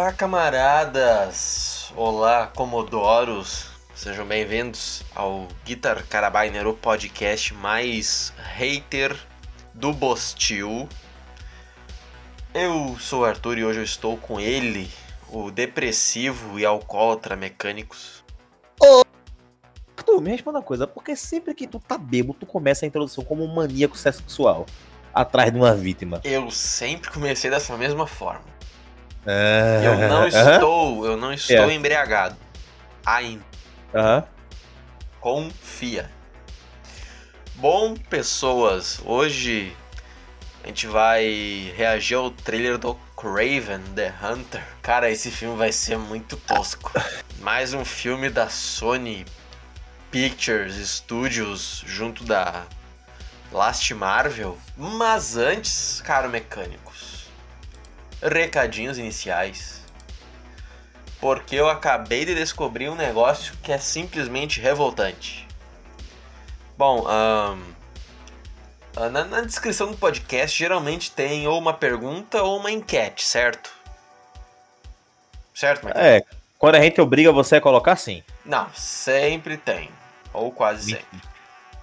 Olá, camaradas! Olá, comodoros! Sejam bem-vindos ao Guitar Carabiner, o podcast mais hater do Bostil. Eu sou o Arthur e hoje eu estou com ele, o depressivo e alcoólatra mecânicos. Arthur, me responda uma coisa, porque sempre que tu tá bêbado, tu começa a introdução como um maníaco sexual atrás de uma vítima. Eu sempre comecei dessa mesma forma. Ah, Eu não estou, eu não estou É. embriagado. Ainda. aham. Confia. Bom, pessoas, hoje a gente vai reagir ao trailer do Craven the Hunter. Cara, esse filme vai ser muito tosco. Mais um filme da Sony Pictures Studios junto da Last Marvel. Mas antes, caro mecânicos, recadinhos iniciais. Porque eu acabei de descobrir um negócio que é simplesmente revoltante. Bom, ahn, ah, na, na descrição do podcast geralmente tem ou uma pergunta ou uma enquete, certo? Certo, Michael? É, quando a gente obriga você a colocar sim. Não, sempre tem. Ou quase sempre.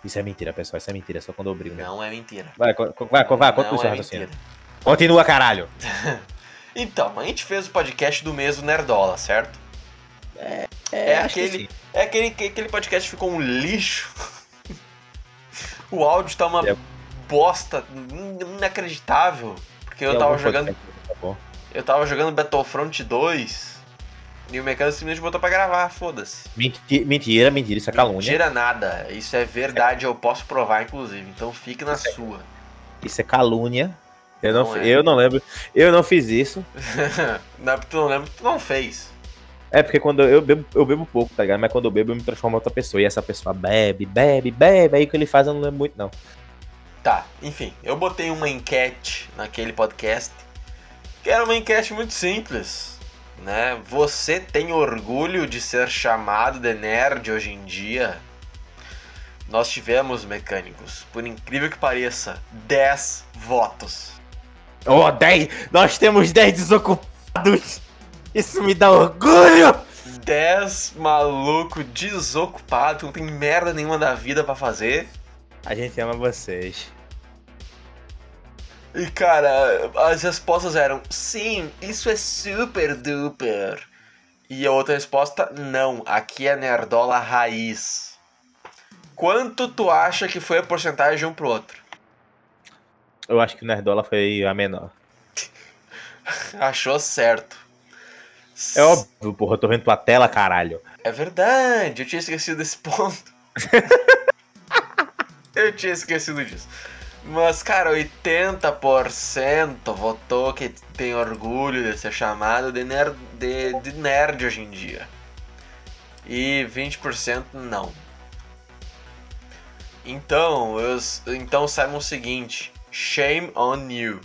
Isso é mentira, pessoal, isso é mentira, só quando eu obrigo. mesmo. Não é mentira. Vai, vai, vai, o Não seu é raciocínio. mentira. Continua, caralho. Então, a gente fez o podcast do mês do Nerdola, certo? É, É que aquele, é aquele que aquele podcast ficou um lixo. o áudio tá uma É. bosta in- inacreditável. Porque eu tava jogando, podcast, tá bom. eu tava jogando Battlefront 2 e o mecânico simplesmente botou pra gravar, foda-se. Menti- Mentira, mentira, isso é calúnia. Mentira nada, isso é verdade, eu posso provar inclusive. Então fique na sua. Isso é calúnia. Eu não, Não é. eu não lembro. Eu não fiz isso. não é tu não lembra, tu não fez. É porque quando eu bebo, eu bebo pouco, tá ligado? Mas quando eu bebo, eu me transformo em outra pessoa. E essa pessoa bebe, bebe, bebe. Aí o que ele faz eu não lembro muito, não. Tá, enfim, eu botei uma enquete naquele podcast, que era uma enquete muito simples, né? Você tem orgulho de ser chamado de nerd hoje em dia? Nós tivemos, mecânicos, por incrível que pareça, 10 votos. Oh, 10! Nós temos 10 desocupados! Isso me dá orgulho! 10 maluco desocupado, que não tem merda nenhuma da vida pra fazer. A gente ama vocês. E cara, as respostas eram sim, isso é super duper. E a outra resposta, não, aqui é nerdola raiz. Quanto tu acha que foi a porcentagem de um pro outro? Eu acho que o Nerdola foi a menor. Achou certo. É óbvio, porra, eu tô vendo tua tela, caralho. É verdade, eu tinha esquecido desse ponto. eu tinha esquecido disso. Mas, cara, 80% votou que tem orgulho de ser chamado de nerd, de, de nerd hoje em dia. E 20% não. Então, eu, então saiba o seguinte: shame on you.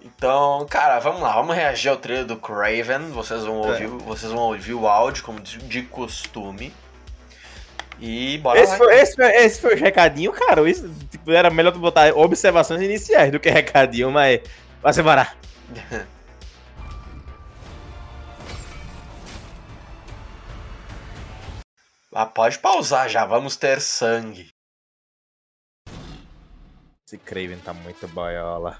Então, cara, vamos lá, vamos reagir ao trailer do Craven. Vocês vão ouvir, vocês vão ouvir o áudio como de, costume. E bora Esse lá. foi, esse, foi, esse foi o recadinho, cara. Isso, tipo, era melhor tu botar observações iniciais do que recadinho, mas. Vai se varar. Ah, pode pausar já, vamos ter sangue. Esse Craven tá muito boiola.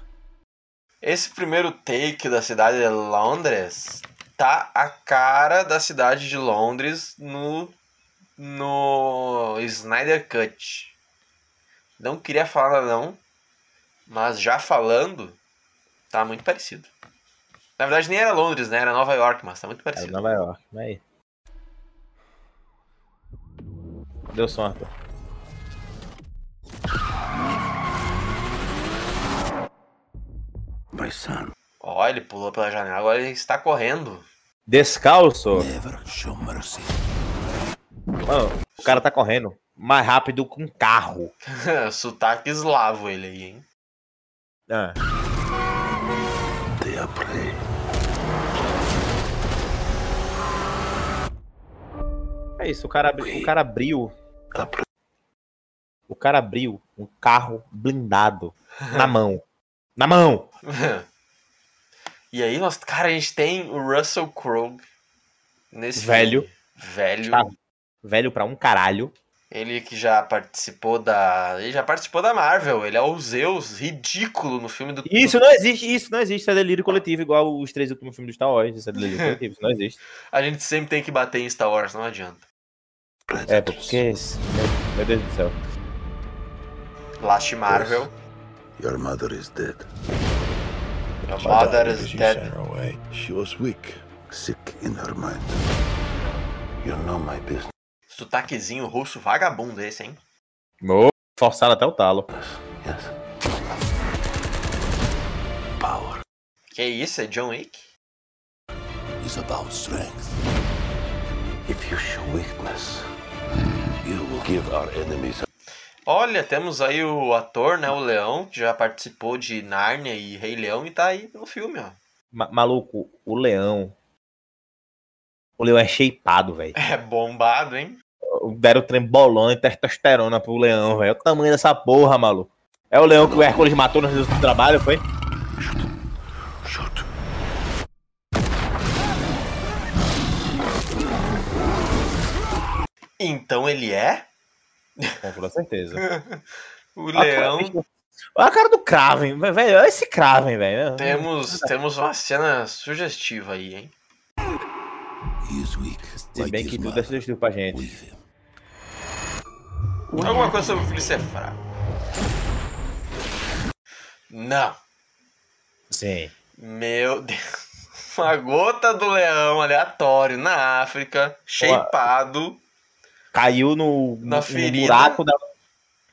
Esse primeiro take da cidade de Londres tá a cara da cidade de Londres no no Snyder Cut. Não queria falar não, mas já falando, tá muito parecido. Na verdade nem era Londres, né? Era Nova York, mas tá muito É parecido. Nova York, mas aí. Deu som, Arthur. My son, Ó, ele pulou pela janela, agora ele está correndo. Descalço. never show mercy. Mano, o cara tá correndo mais rápido que um carro. Sotaque eslavo ele aí, hein? Ah. They are prey. É isso, o cara, abri- o cara abriu. O cara abriu um carro blindado na mão. Na mão! E aí, nós, cara, a gente tem o Russell Crowe nesse Velho. filme. Velho. Tá. Velho pra um caralho. Ele que já participou da. Ele já participou da Marvel. Ele é o Zeus ridículo no filme do. Isso não existe, isso não existe. Isso é delírio coletivo, igual os três últimos filmes do Star Wars. Isso é delírio coletivo, isso não existe. A gente sempre tem que bater em Star Wars, não adianta. É, porque. Meu, Deus do céu. Last Marvel. Your mother is dead. Your mother is dead. sent her away. She was weak, sick in her mind. You know my business. Sotaquezinho russo vagabundo esse, hein? Mo- Forçado até o talo. Yes. Power Que isso? É John Wick? is about strength. If you show weakness, you will give our enemies Olha, temos aí o ator, né? O Leão, que já participou de Nárnia e Rei Leão e tá aí no filme, ó. Ma- maluco, o leão. O leão é shapeado, velho. É bombado, hein? Deram trembolona e testosterona pro leão, velho. O tamanho dessa porra, maluco. É o leão que o Hércules matou no registro do trabalho, foi? Então ele é? Com toda certeza. O Leão. Olha a cara do Kraven, velho. Olha esse Kraven, velho. Temos, temos uma cena sugestiva aí, hein? Se bem que tudo é sugestivo pra gente. Alguma coisa sobre o filho ser fraco. Não. Sim. Meu Deus. Uma gota do leão aleatório na África, shapeado. Caiu no, Na no, buraco da...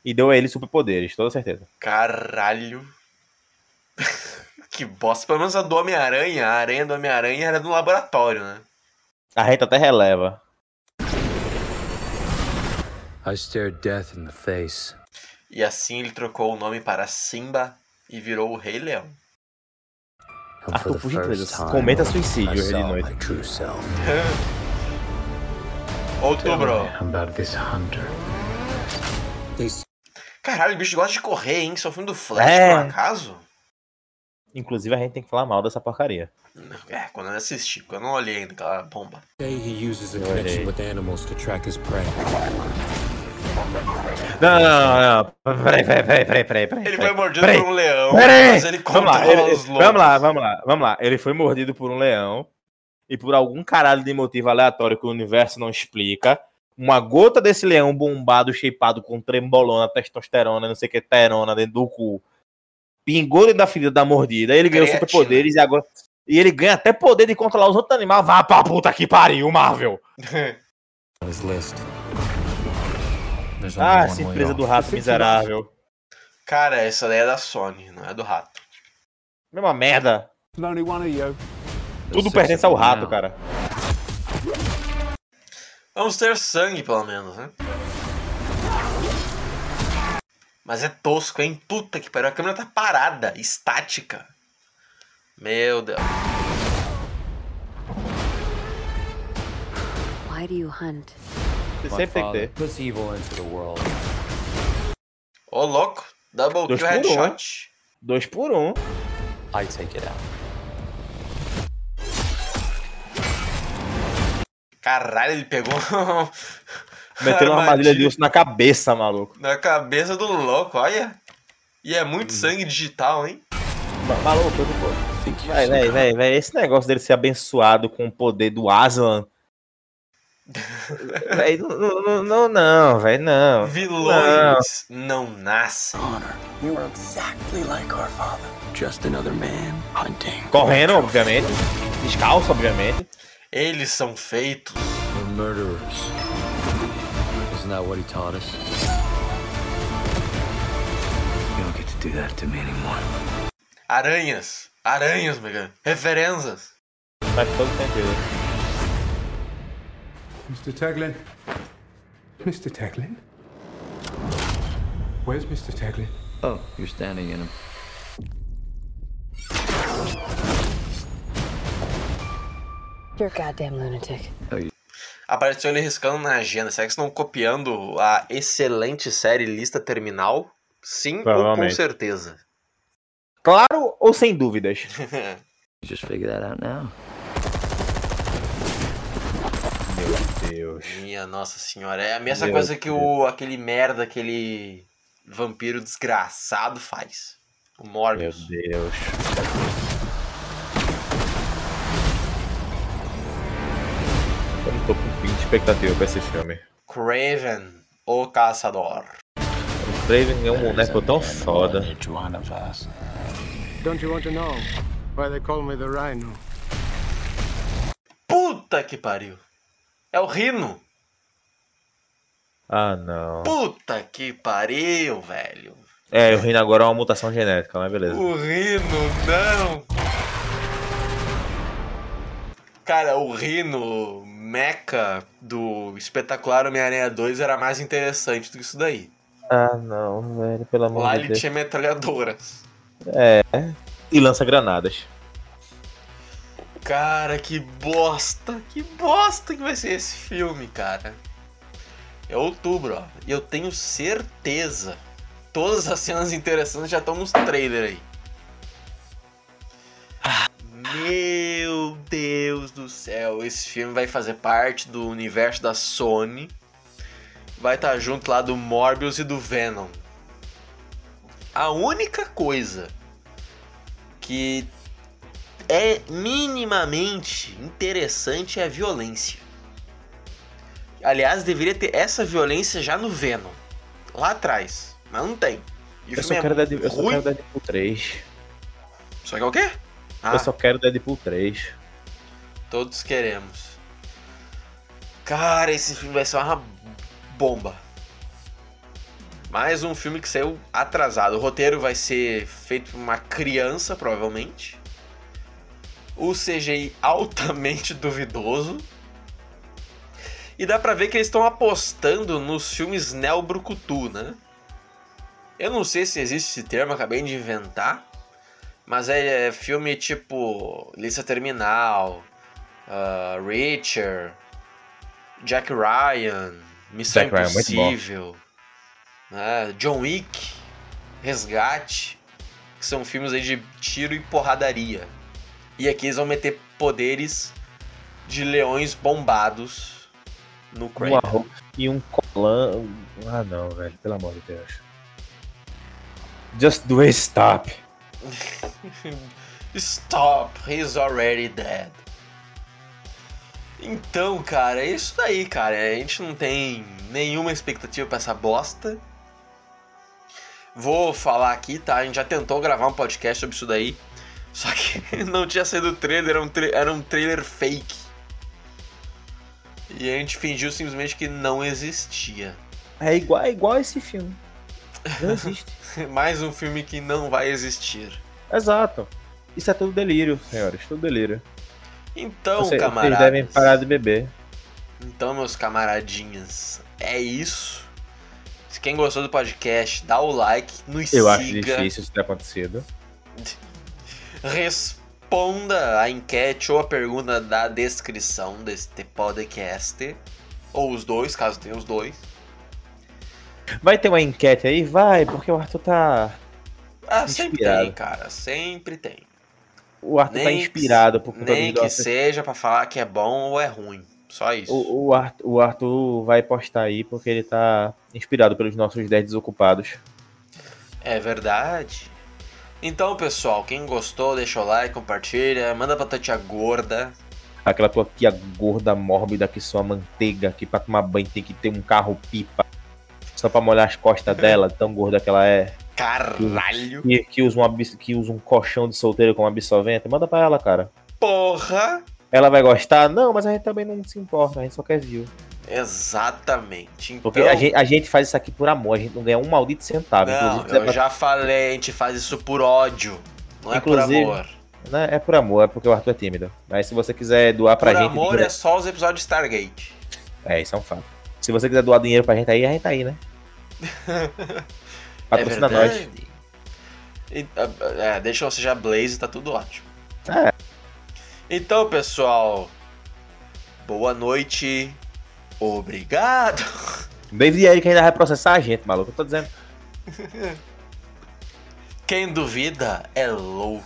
e deu a ele superpoderes, toda certeza. Caralho. que bosta. Pelo menos a do Homem-Aranha, a aranha do Homem-Aranha era no laboratório, né? A gente até releva. I stared death in the face. E assim ele trocou o nome para Simba e virou o Rei Leão. Arthur, por gentileza, cometa suicídio, saw Illinois. Outubro. Caralho, o bicho gosta de correr, hein? Isso é filme do Flash, É. por acaso? Inclusive a gente tem que falar mal dessa porcaria. É, quando eu assisti, porque eu não olhei ainda aquela bomba. say he uses a Olha connection aí. with animals to track his prey. Não, não, não. Peraí, peraí, peraí, peraí, peraí. peraí, Ele foi mordido peraí, por um leão, peraí. mas ele Vamos lá, controla ele- os lobos. vamos lá, vamos lá, vamos lá. Ele foi mordido por um leão e por algum caralho de motivo aleatório que o universo não explica. Uma gota desse leão bombado, shapeado com trembolona, testosterona, não sei o que, terona dentro do cu. Pingou dentro da ferida da mordida. Ele ganhou superpoderes e agora. E ele ganha até poder de controlar os outros animais. Vá pra puta que pariu, Marvel! There's Ah, essa empresa do rato miserável. Cara, essa daí é da Sony, não é do rato. Mesma merda. Only one of you. Tudo pertence six ao rato, cara. Vamos ter sangue, pelo menos, né? Mas é tosco, hein? Puta que pariu. A câmera tá parada, estática. Meu Deus. Why do you hunt? Você My sempre tem que father ter. puts evil into the world. Ô, louco. Double Dois kill por um. headshot. Dois por um. I take it out. Caralho, ele pegou Meteu uma armadilha de urso na cabeça, maluco. na cabeça do louco, olha. E é muito Hum. sangue digital, hein? Ma- Maluco, pô. Vai, vai, vai, vai. Esse negócio dele ser abençoado com o poder do Aslan. Véi, não, não, não, não, velho, não. Vilões não nascem. You are exactly like our father. Just another man hunting. Correndo, obviamente. Descalço, obviamente. Eles são feitos. We're murderers. Isn't that what he taught us? You don't get to do that to me anymore. Aranhas. Aranhas, Megan. Referências. Faz todo sentido. Mr. Taglin. Mr. Taglin? Where's Mr. Taglin? Oh, you're standing in him. You're a goddamn lunatic. Apareceu ele riscando na agenda. Será que estão copiando a excelente série Lista Terminal? Sim ou com certeza? Claro ou sem dúvidas? Just figure that out now. Meu Deus. Minha nossa senhora. É a mesma Meu coisa que o, aquele merda, aquele vampiro desgraçado faz. O Meu Morbius. Deus. Tô com pinta de expectativa pra esse filme. Craven, o caçador. O Craven é um boneco tão foda. Don't you want to know why they call me the Rhino? Puta que pariu. É o Rino. Ah, não. Puta que pariu, velho. É, o Rino agora é uma mutação genética, mas beleza. O Rino, não. Cara, o Rino Mecha do espetacular Homem-Aranha 2 era mais interessante do que isso daí. Ah, não, velho, pelo amor Lá de ele Deus. tinha metralhadoras. E lança granadas. Cara, que bosta, que bosta que vai ser esse filme, cara. É outubro, ó. E eu tenho certeza. Todas as cenas interessantes já estão nos trailers aí. Deus do céu, esse filme vai fazer parte do universo da Sony. Vai estar junto lá do Morbius e do Venom. A única coisa que é minimamente interessante é a violência. Aliás, deveria ter essa violência já no Venom. Lá atrás. Mas não tem. E Eu só, é quero Deadpool, eu só quero Deadpool 3. Só que é o quê? Ah, Eu só quero Deadpool 3. Todos queremos. Cara, esse filme vai ser uma bomba. Mais um filme que saiu atrasado. O roteiro vai ser feito por uma criança, provavelmente. O CGI altamente duvidoso. E dá pra ver que eles estão apostando nos filmes Neo-Brucutu, né? Eu não sei se existe esse termo, acabei de inventar. Mas é, filme tipo Lista Terminal, ah, Richard, Jack Ryan, Missão Jack Ryan, bom. Impossível, né, John Wick, Resgate, que são filmes aí de tiro e porradaria. E aqui eles vão meter poderes de leões bombados no Um Craven. arroz e um colã. Ah, não, velho, pelo amor de Deus. Just do it, stop. Stop, he's already dead. Então, cara, é isso daí, cara. A gente não tem nenhuma expectativa pra essa bosta. Vou falar aqui, tá? A gente já tentou gravar um podcast sobre isso daí. Só que não tinha saído o trailer, era um, tra- era um trailer fake. E a gente fingiu simplesmente que não existia. É igual, é igual esse filme. Não existe. Mais um filme que não vai existir. Exato. Isso é tudo delírio, senhores. Tudo delírio. Então, camaradas. Vocês devem parar de beber. Então, meus camaradinhas, é isso. Se quem gostou do podcast, dá o like, nos Eu acho siga, difícil isso ter acontecido. responda a enquete ou a pergunta da descrição deste podcast. Ou os dois, caso tenha os dois. Vai ter uma enquete aí? Vai, porque o Arthur tá. Ah, sempre Inspirado. tem, cara, sempre tem. O Arthur tá Nem- inspirado por conta Nem que seja pra falar que é bom ou é ruim. Só isso. O, o, Arthur, o Arthur vai postar aí porque ele tá inspirado pelos nossos 10 desocupados. É verdade. Então, pessoal, quem gostou, deixa o like, compartilha, manda pra tua tia gorda. Aquela tua tia gorda, mórbida, que sua manteiga, que pra tomar banho tem que ter um carro pipa. Só pra molhar as costas dela, tão gorda que ela é. Caralho! Que, que, usa um, abs- que usa um colchão de solteiro como absorvente. Manda pra ela, cara. Porra! Ela vai gostar? Não, mas a gente também não se importa, a gente só quer view. Exatamente. Então, Porque a, gente, a gente faz isso aqui por amor, a gente não ganha um maldito centavo. não, é eu pra- já falei, a gente faz isso por ódio. Não é Inclusive, por amor. né, é por amor, é porque o Arthur é tímido. Mas se você quiser doar pra por gente. amor dinheiro- é só os episódios de Stargate. É, isso é um fato. Se você quiser doar dinheiro pra gente aí, a gente tá aí, né? Patrocina é nós. E, é, deixa eu seja Blaze, tá tudo ótimo. É. Então, pessoal, boa noite. Obrigado. David aí que ainda vai processar a gente, maluco. Eu tô dizendo. Quem duvida é louco.